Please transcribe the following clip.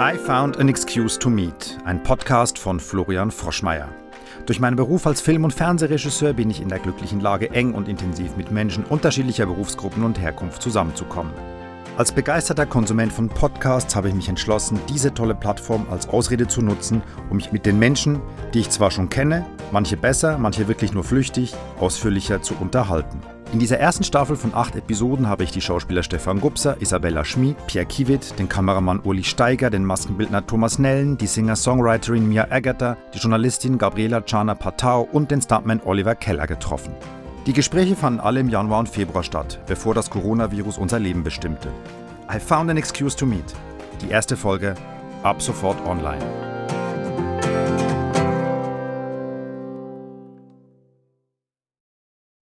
I Found an Excuse to Meet, ein Podcast von Florian Froschmeier. Durch meinen Beruf als Film- und Fernsehregisseur bin ich in der glücklichen Lage, eng und intensiv mit Menschen unterschiedlicher Berufsgruppen und Herkunft zusammenzukommen. Als begeisterter Konsument von Podcasts habe ich mich entschlossen, diese tolle Plattform als Ausrede zu nutzen, um mich mit den Menschen, die ich zwar schon kenne, manche besser, manche wirklich nur flüchtig, ausführlicher zu unterhalten. In dieser ersten Staffel von acht Episoden habe ich die Schauspieler Stefan Gupser, Isabella Schmid, Pierre Kiewit, den Kameramann Uli Steiger, den Maskenbildner Thomas Nellen, die Singer-Songwriterin Mia Agatha, die Journalistin Gabriela Chana Patau und den Stuntman Oliver Keller getroffen. Die Gespräche fanden alle im Januar und Februar statt, bevor das Coronavirus unser Leben bestimmte. I found an excuse to meet. Die erste Folge ab sofort online.